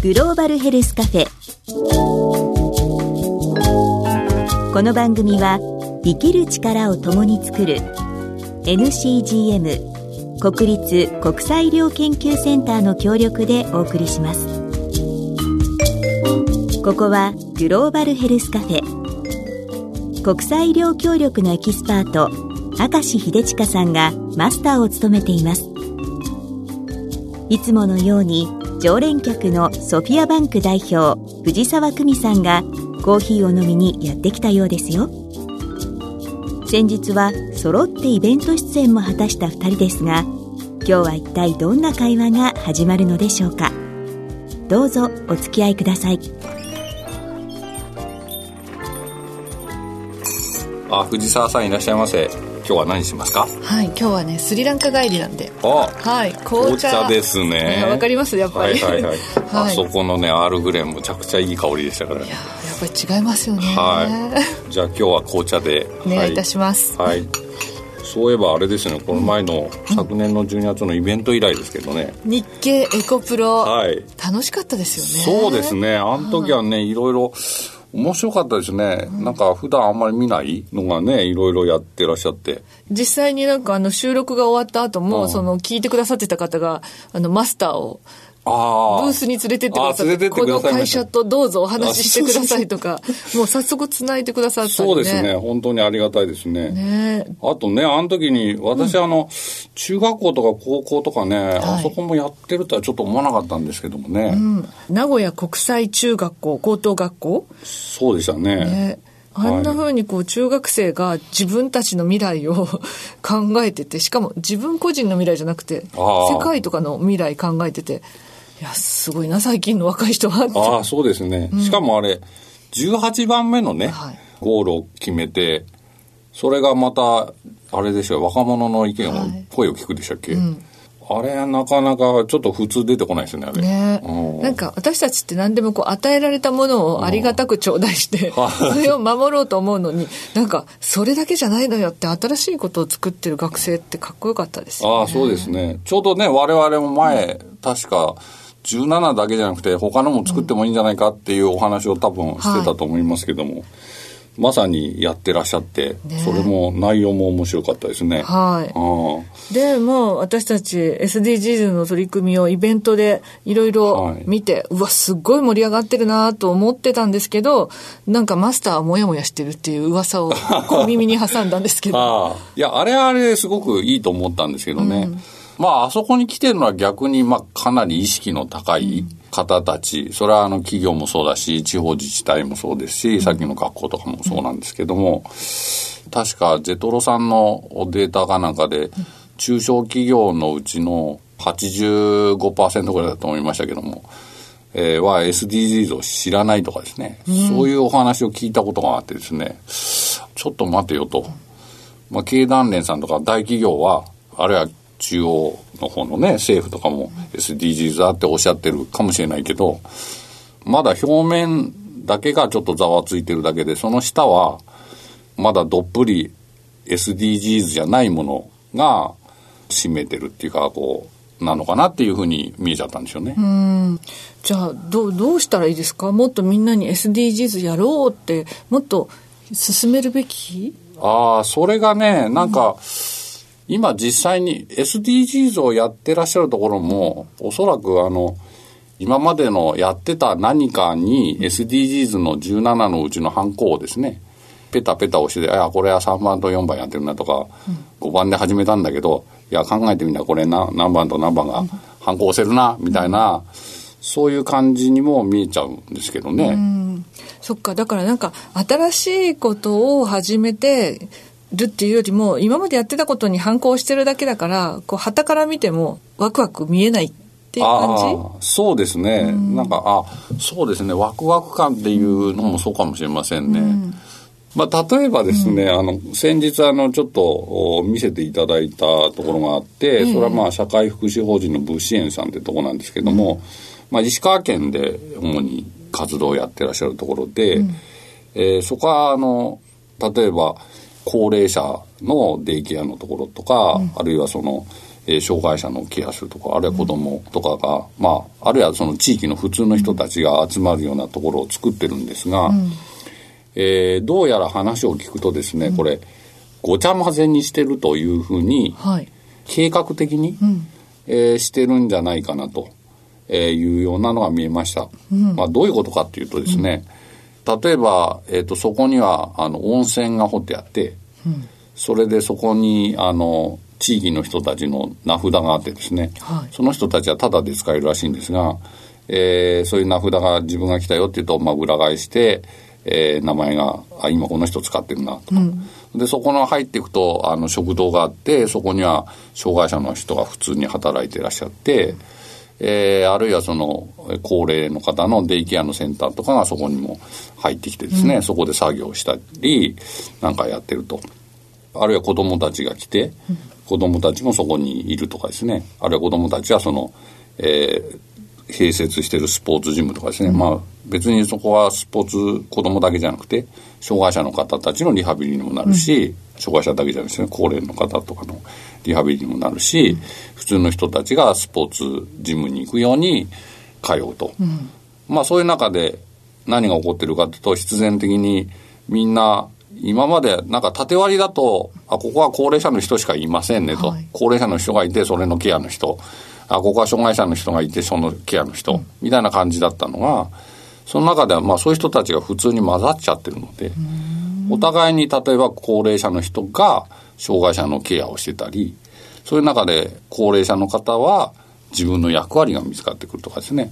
グローバルヘルスカフェ。この番組は生きる力を共に作る NCGM 国立国際医療研究センターの協力でお送りします。ここはグローバルヘルスカフェ。国際医療協力のエキスパート明石秀親さんがマスターを務めています。いつものように常連客のソフィアバンク代表藤沢久美さんがコーヒーを飲みにやってきたようですよ。先日は揃ってイベント出演も果たした2人ですが今日は一体どんな会話が始まるのでしょうか。どうぞお付き合いください。あ藤沢さんいらっしゃいませ。今日は何しますか？はい今日はねスリランカ帰りなんで。あはい紅茶。ですね。わかりますやっぱり。はいはいはい、はい。あそこのねアールグレーむちゃくちゃいい香りでしたから。ねいややっぱり違いますよね。はい。じゃあ今日は紅茶で。お願いい。たします、はい、はいそういえばあれですね。この前の昨年の12月のイベント以来ですけどね、日経エコプロ、はい。楽しかったですよね。そうですね。あの時はねいろいろ面白かったですね、なんか普段あんまり見ない？のがねいろいろやってらっしゃって。実際になんかあの収録が終わった後も、うん。その聞いてくださってた方があのマスターをブースに連れてってくださってこの会社とどうぞお話ししてくださいとかもう早速つないでくださったりね。そうですね。本当にありがたいですね。ね。あとね、あの時に、私、あの、中学校とか高校とかね、あそこもやってるとはちょっと思わなかったんですけどもね。うん。名古屋国際中学校高等学校？そうでしたね。ね。あんな風にこう中学生が自分たちの未来を 考えてて、しかも自分個人の未来じゃなくて、世界とかの未来考えてて、いや、すごいな、最近の若い人は。ああ、そうですね。しかもあれ、18番目のね、はいゴールを決めて、それがまた、あれでしょ、若者の意見を、はい声を聞くでしたっけ、あれ、なかなかちょっと普通出てこないですね、あれ。ねうんなんか私たちって何でもこう与えられたものをありがたく頂戴して、はいそれを守ろうと思うのに、なんかそれだけじゃないのよって新しいことを作ってる学生ってかっこよかったですよ、ね。ああ、そうですね。ちょうどね、我々も前、確か、17だけじゃなくて、他のも作ってもいいんじゃないかっていうお話を多分してたと思いますけども、まさにやってらっしゃって、ね。それも内容も面白かったですね。はい。あでもう私たち SDGs の取り組みをイベントでいろいろ見て、うわすっごい盛り上がってるなと思ってたんですけどなんかマスターはモヤモヤしてるっていう噂を小耳に挟んだんですけ あどいや、あれはあれですごくいいと思ったんですけどね。まあ、あそこに来てるのは逆に、まあ、かなり意識の高い方たち、それはあの企業もそうだし、地方自治体もそうですし、さっきの学校とかもそうなんですけども、確かゼトロさんのデータかなんかで、中小企業のうちの85%ぐらいだと思いましたけども、えーは SDGs を知らないとかですね、そういうお話を聞いたことがあってですね、ちょっと待てよと。まあ、経団連さんとか大企業は、あるいは中央の方のね、政府とかも SDGs だっておっしゃってるかもしれないけど、まだ表面だけがちょっとざわついてるだけで、その下は、まだどっぷり SDGs じゃないものが占めてるっていうか、こう、なのかなっていうふうに見えちゃったんですよね。じゃあどうどうしたらいいですか？もっとみんなに SDGs やろうってもっと進めるべき？ああ、それがね、なんか、今実際に SDGs をやってらっしゃるところも、おそらくあの、今までのやってた何かに SDGs の17のうちのハンコをですね、ペタペタ押して、あ、これは3番と4番やってるなとか、5番で始めたんだけど、いや、考えてみたらこれな何番と何番がハンコ押せるな、みたいな、そういう感じにも見えちゃうんですけどね。そっか。だからなんか新しいことを始めてるっていうよりも今までやってたことに反抗してるだけだからこう旗から見てもワクワク見えないっていう感じ？そうですね、なんかあそうですね。ワクワク感っていうのもそうかもしれませんね、まあ、例えばですね、あの先日あのちょっとお見せていただいたところがあって、それはまあ社会福祉法人の物支援さんってとこなんですけども、まあ、石川県で主に活動をやってらっしゃるところで、えーそこはあの例えば高齢者のデイケアのところとか、あるいはその、えー、障害者のケアするとか、あるいは子供とかが、うん、まあ、あるいはその地域の普通の人たちが集まるようなところを作ってるんですが、うん、えー、どうやら話を聞くとですね、これ、ごちゃ混ぜにしてるというふうに、はい、計画的に、うん、えー、してるんじゃないかなと、えいうようなのが見えました。まあ、どういうことかっていうとですね、例えば、えっ、と、そこには、あの、温泉が掘ってあって、それでそこに、あの、地域の人たちの名札があってですね、はい、その人たちはタダで使えるらしいんですが、えー、そういう名札が自分が来たよっていうと、まあ、裏返して、えー、名前が、あ、今この人使ってるな、とか。うん、で、そこの入っていくと、あの、食堂があって、そこには障害者の人が普通に働いてらっしゃって、えー、あるいはその、高齢の方のデイケアのセンターとかがそこにも入ってきてですね、うん、そこで作業したり、なんかやってると。あるいは子供たちが来て、子供たちもそこにいるとかですね、あるいは子供たちはその、えー、併設してるスポーツジムとかですね、うん、まあ別にそこはスポーツ子供だけじゃなくて、障害者の方たちのリハビリにもなるし、うん、障害者だけじゃなくて、ね、高齢の方とかのリハビリにもなるし、うん、普通の人たちがスポーツジムに行くように通うと。まあそういう中で何が起こってるかというと、必然的にみんな今までなんか縦割りだと、あ、ここは高齢者の人しかいませんねと。はい、高齢者の人がいて、それのケアの人。あ、ここは障害者の人がいて、そのケアの人。うん、みたいな感じだったのが、その中ではまあそういう人たちが普通に混ざっちゃってるので、お互いに例えば高齢者の人が障害者のケアをしてたり、そういう中で高齢者の方は自分の役割が見つかってくるとかですね。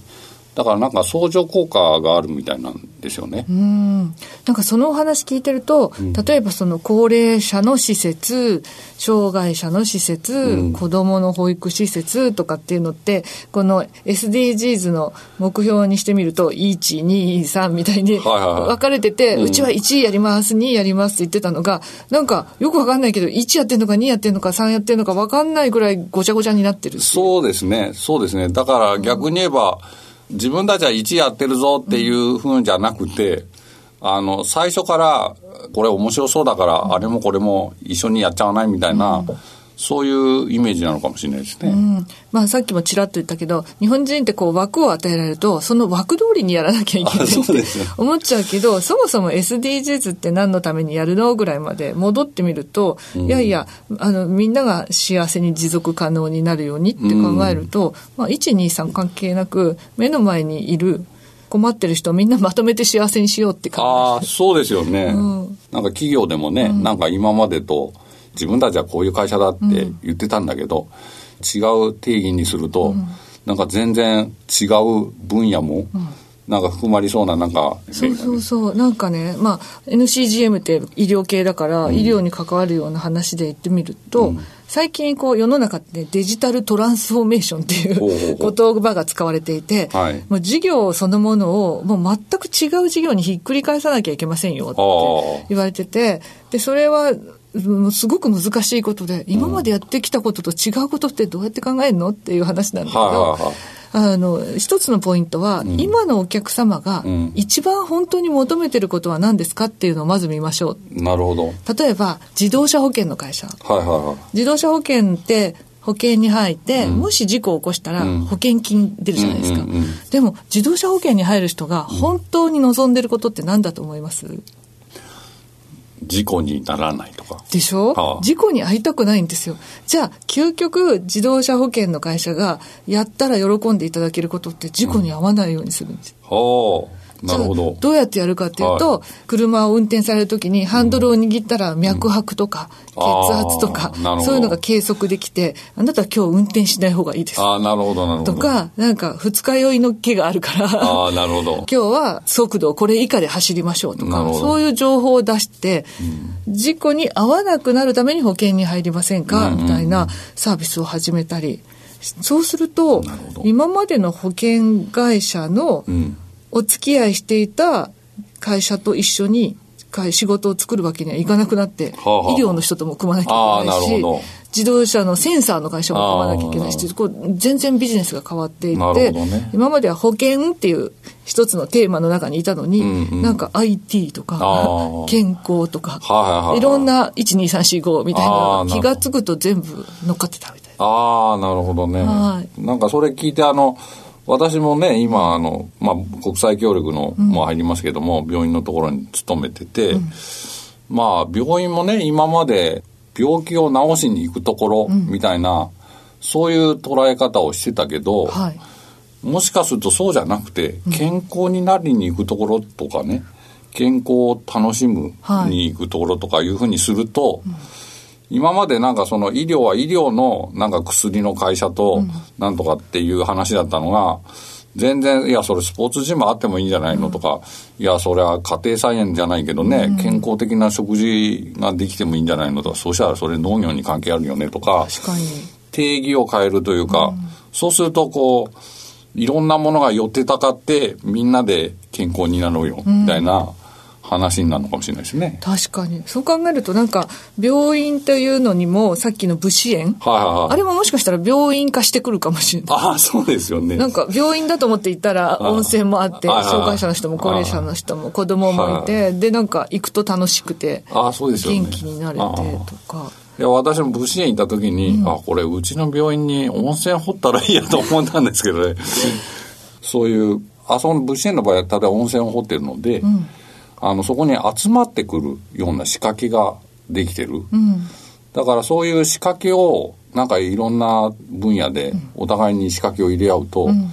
だからなんか相乗効果があるみたいなんですよね。うん。なんかそのお話聞いてると、うん、例えばその高齢者の施設、障害者の施設、うん、子供の保育施設とかっていうのって、この SDGs の目標にしてみると、1、2、3みたいに分かれてて、うちは1やります、2やりますって言ってたのが、なんかよくわかんないけど、1やってんのか2やってんのか3やってんのかわかんないぐらいごちゃごちゃになってるそうですね。そうですね。だから逆に言えば、うん自分たちは1やってるぞっていうふうじゃなくて、あの、最初から、これ面白そうだから、あれもこれも一緒にやっちゃわないみたいな、そういうイメージなのかもしれないですね。うん、まあさっきもちらっと言ったけど、日本人ってこう枠を与えられると、その枠通りにやらなきゃいけないって思っちゃうけど、そもそも SDGs って何のためにやるのぐらいまで戻ってみると、うん、いやいや、あの、みんなが幸せに持続可能になるようにって考えると、うん、まあ1、2、3関係なく、目の前にいる困ってる人をみんなまとめて幸せにしようって考えああ、そうですよね。うん、なんか企業でもね、なんか今までと、自分たちはこういう会社だって言ってたんだけど、違う定義にすると、なんか全然違う分野も、なんか含まりそうな、なんか、そうそうそう。なんかね、まあ、NCGM って医療系だから、医療に関わるような話で言ってみると、うん、最近こう世の中ってデジタルトランスフォーメーションっていう言葉が使われていて、はい、もう事業そのものをもう全く違う事業にひっくり返さなきゃいけませんよって言われてて、で、それはすごく難しいことで、今までやってきたことと違うことってどうやって考えるのっていう話なんだけど、あの、一つのポイントは、うん、今のお客様が一番本当に求めてることは何ですかっていうのをまず見ましょう。なるほど。例えば、自動車保険の会社。はいはいはい。自動車保険って保険に入って、うん、もし事故を起こしたら保険金出るじゃないですか。でも、自動車保険に入る人が本当に望んでることって何だと思います、事故にならないとか。でしょ、はあ、事故に遭いたくないんですよ。じゃあ、究極、自動車保険の会社がやったら喜んでいただけることって事故に遭わないようにするんです。うん、はあ。なるほど。どうやってやるかっていうと、はい、車を運転されるときにハンドルを握ったら脈拍とか、血圧とか、そういうのが計測できて、あなたは今日運転しない方がいいです。あなるほど、なるほど。とか、なんか二日酔いの気があるから、あなるほど。今日は速度これ以下で走りましょうとか、そういう情報を出して、うん、事故に遭わなくなるために保険に入りませんか、みたいなサービスを始めたり、そうすると、今までの保険会社の、うんお付き合いしていた会社と一緒に仕事を作るわけにはいかなくなって、はあはあ、医療の人とも組まなきゃいけないし、自動車のセンサーの会社も組まなきゃいけないし、こう全然ビジネスが変わっていって、ね、今までは保険っていう一つのテーマの中にいたのに、うんうん、なんか IT とか、健康とか、はいはいろんな12345みたいな気が付くと全部乗っかってたみたいああ、なるほどね。はい、なんかそれ聞いて、あの、私もね、今、あの、まあ、国際協力の、も入りますけども、うん、病院のところに勤めてて、うん、まあ、病院もね、今まで病気を治しに行くところ、みたいな、うん、そういう捉え方をしてたけど、はい、もしかするとそうじゃなくて、健康になりに行くところとかね、健康を楽しむに行くところとかいうふうにすると、はい今までなんかその医療は医療のなんか薬の会社となんとかっていう話だったのが、全然、いや、それスポーツジムあってもいいんじゃないのとか、いや、それは家庭菜園じゃないけどね、健康的な食事ができてもいいんじゃないのとか、そうしたらそれ農業に関係あるよねとか、定義を変えるというか、そうするとこう、いろんなものが寄ってたかって、みんなで健康になろうよ、みたいな、話になるのかもしれないですね。確かに。そう考えるとなんか、病院というのにも、さっきの物資園、はいはいはい、あれももしかしたら病院化してくるかもしれない。ああ、そうですよね。なんか、病院だと思って行ったら、温泉もあって、障害者の人も高齢者の人も子供もいて、で、なんか、行くと楽しくて、あそうですよ、ね、元気になれてとか。いや、私も物資園行った時に、うん、あ、これ、うちの病院に温泉掘ったらいいやと思ったんですけどね。そういう、あそこの物資園の場合は、ただ温泉を掘ってるので、うんあの、そこに集まってくるような仕掛けができてる。うん、だからそういう仕掛けを、なんかいろんな分野でお互いに仕掛けを入れ合うと、うん、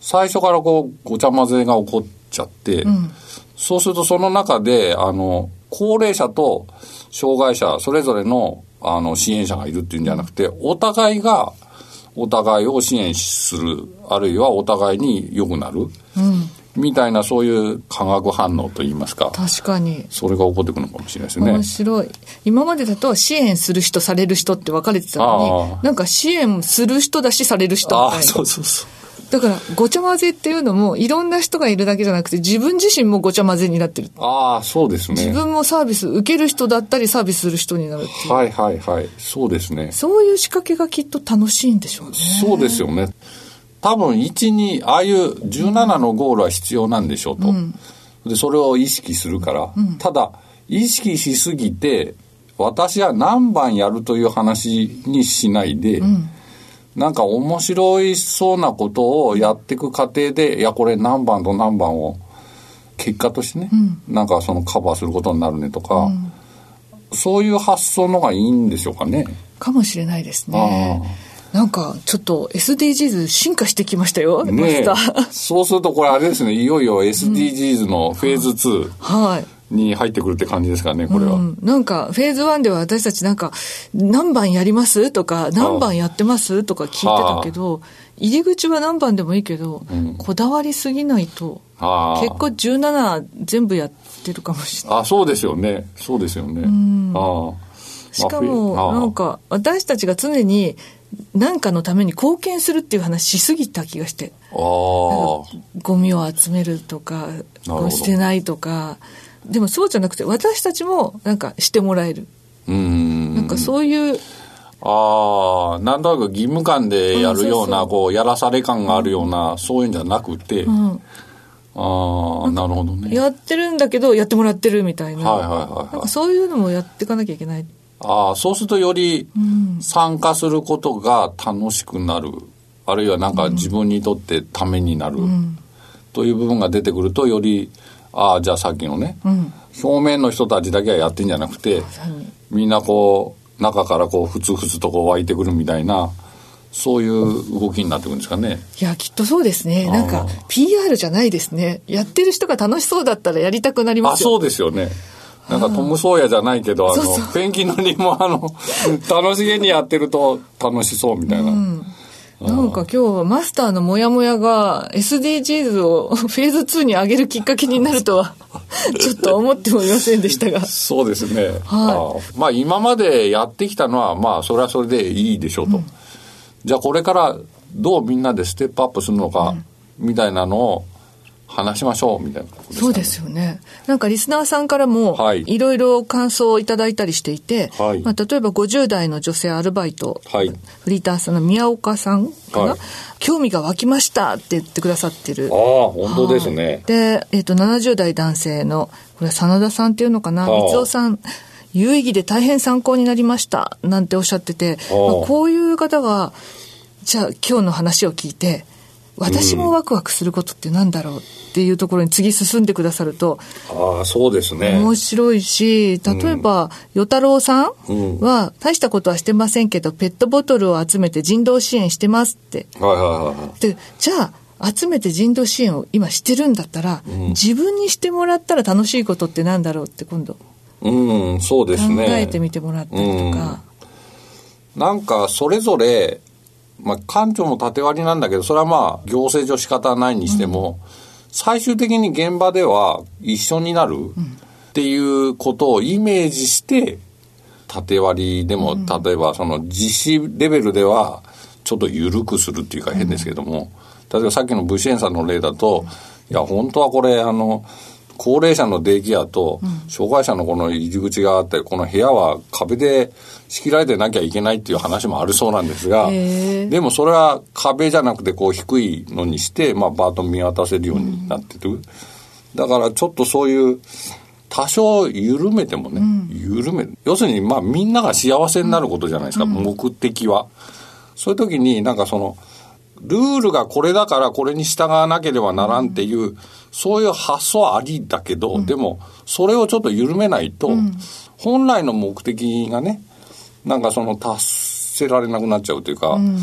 最初からこう、ごちゃ混ぜが起こっちゃって、うん、そうするとその中で、あの、高齢者と障害者、それぞれの、あの、支援者がいるっていうんじゃなくて、お互いが、お互いを支援する、あるいはお互いに良くなる。うんみたいなそういう化学反応といいますか。確かに。それが起こってくるのかもしれないですね。面白い。今までだと支援する人、される人って分かれてたのに、なんか支援する人だし、される人みたいそうそうそう。だから、ごちゃ混ぜっていうのも、いろんな人がいるだけじゃなくて、自分自身もごちゃ混ぜになってる。ああ、そうですね。自分もサービス、受ける人だったり、サービスする人になるっていう。はいはいはい。そうですね。そういう仕掛けがきっと楽しいんでしょうね。そうですよね。多分1、2、ああいう17のゴールは必要なんでしょうと。うん、で、それを意識するから。うん、ただ、意識しすぎて、私は何番やるという話にしないで、うん、なんか面白いそうなことをやっていく過程で、いや、これ何番と何番を結果としてね、うん、なんかそのカバーすることになるねとか、うん、そういう発想のがいいんでしょうかね。かもしれないですね。なんか、ちょっと SDGs 進化してきましたよ、ね、そうするとこれあれですね、いよいよ SDGs のフェーズ2。うん、はい。に入ってくるって感じですかね、これは、うん。なんか、フェーズ1では私たちなんか、何番やります？とか、何番やってます？とか聞いてたけど、入り口は何番でもいいけど、うん、こだわりすぎないと、結構17全部やってるかもしれない。あ、そうですよね。そうですよね。うん、あしかも、なんか、私たちが常に何かのために貢献するっていう話しすぎた気がして。ゴミを集めるとか、捨てないとか。でもそうじゃなくて、私たちもなんかしてもらえる。うんなんかそういう。ああ、なんとなく義務感でやるような、こう、やらされ感があるような、そういうんじゃなくて、うん、ああ、なるほどね。やってるんだけど、やってもらってるみたいな。はいはいはい、はい、なんかそういうのもやっていかなきゃいけない。ああ、そうするとより参加することが楽しくなる。あるいはなんか自分にとってためになる。という部分が出てくると、より、ああ、じゃあさっきのね、うん、表面の人たちだけはやってんじゃなくて、みんなこう、中からこう、ふつふつとこう湧いてくるみたいな、そういう動きになってくるんですかね。いや、きっとそうですね。なんか、PR じゃないですね。やってる人が楽しそうだったらやりたくなりますよ。あ、そうですよね。なんかトム・ソーヤじゃないけど、あの、ペンギンのリもあの、楽しげにやってると楽しそうみたいな。うんなんか今日マスターのモヤモヤが SDGs を フェーズ2に上げるきっかけになるとはちょっと思ってもいませんでしたが。そうですね。はい、まあ今までやってきたのはまあそれはそれでいいでしょうと。うん、じゃあこれからどうみんなでステップアップするのか、みたいなのを話しましょうみたいな、ね、そうですよね。なんかリスナーさんからも、い。ろいろ感想をいただいたりしていて、はい、まあ、例えば50代の女性アルバイト、はい、フリーターさんの宮岡さんかな、はい、興味が湧きましたって言ってくださってる。ああ、本当ですね。で、えっ、ー、と、70代男性の、これ真田さんっていうのかな、三尾さん、有意義で大変参考になりました。なんておっしゃってて、まあ、こういう方がじゃあ今日の話を聞いて私もワクワクすることってなんだろうっていうところに次進んでくださると、ああ、そうですね。面白いし、例えば、与太郎さんは、大したことはしてませんけど、ペットボトルを集めて人道支援してますって。はいはいはい。で、じゃあ、集めて人道支援を今してるんだったら、うん、自分にしてもらったら楽しいことってなんだろうって今度。うん、そうですね。考えてみてもらったりとか。うん、なんか、それぞれ、まあ、館長も縦割りなんだけど、それはまあ、行政上仕方ないにしても、うん、最終的に現場では一緒になるっていうことをイメージして、縦割りでも、例えばその実施レベルでは、ちょっと緩くするっていうか変ですけども、例えばさっきの物支援さんの例だと、いや、本当はこれ、あの、高齢者のデイケアと、障害者のこの入り口があって、この部屋は壁で仕切られてなきゃいけないっていう話もあるそうなんですが、でもそれは壁じゃなくてこう低いのにして、まあ、バートン見渡せるようになってる。だからちょっとそういう、多少緩めてもね、緩める。要するに、まあみんなが幸せになることじゃないですか、目的は。そういう時になんかその、ルールがこれだからこれに従わなければならんっていう、そういう発想ありだけど、うん、でも、それをちょっと緩めないと、うん、本来の目的がね、なんかその達せられなくなっちゃうというか、うん、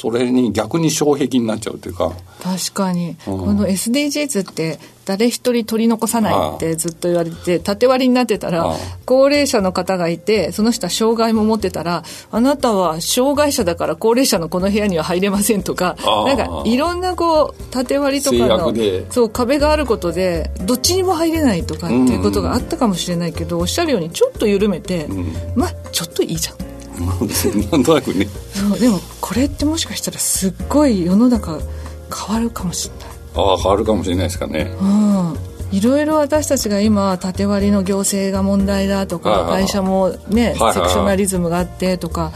それに逆に障壁になっちゃうというか。確かに。この SDGs って誰一人取り残さないってずっと言われて、縦割りになってたら、高齢者の方がいて、その人は障害も持ってたら、あなたは障害者だから高齢者のこの部屋には入れませんとか、なんかいろんなこう、縦割りとかの、そう壁があることで、どっちにも入れないとかっていうことがあったかもしれないけど、おっしゃるようにちょっと緩めて、まあちょっといいじゃん。なんとなくね。そうでもこれってもしかしたらすっごい世の中変わるかもしれない。ああ変わるかもしれないですかね。うん。いろいろ私たちが今縦割りの行政が問題だとか会社もねセクショナリズムがあってとか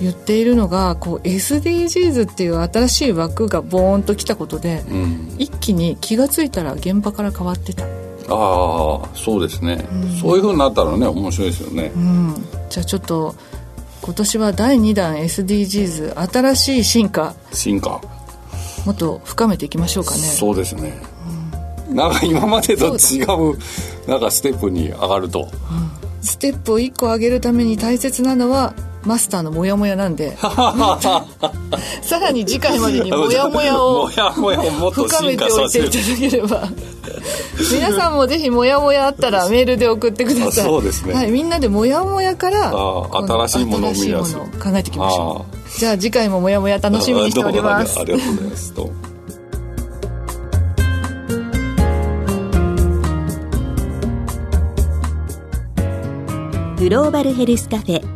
言っているのがこう SDGs っていう新しい枠がボーンときたことで、うん、一気に気が付いたら現場から変わってた。ああそうですね、うん、そういうふうになったらね面白いですよね、うん、じゃあちょっと今年は第2弾 SDGs 新しい進化。進化。もっと深めていきましょうかね。そうですね、うん、なんか今までと違うなんかステップに上がると、うん、ステップを1個上げるために大切なのはマスターのモヤモヤなんで。さらに次回までにモヤモヤを深めておいていただければ。皆さんもぜひモヤモヤあったらメールで送ってください。そうですね、はい、みんなでモヤモヤから新しいものを考えていきましょう。じゃあ次回もモヤモヤ楽しみにしております。ありがとうございます。グローバルヘルスカフェ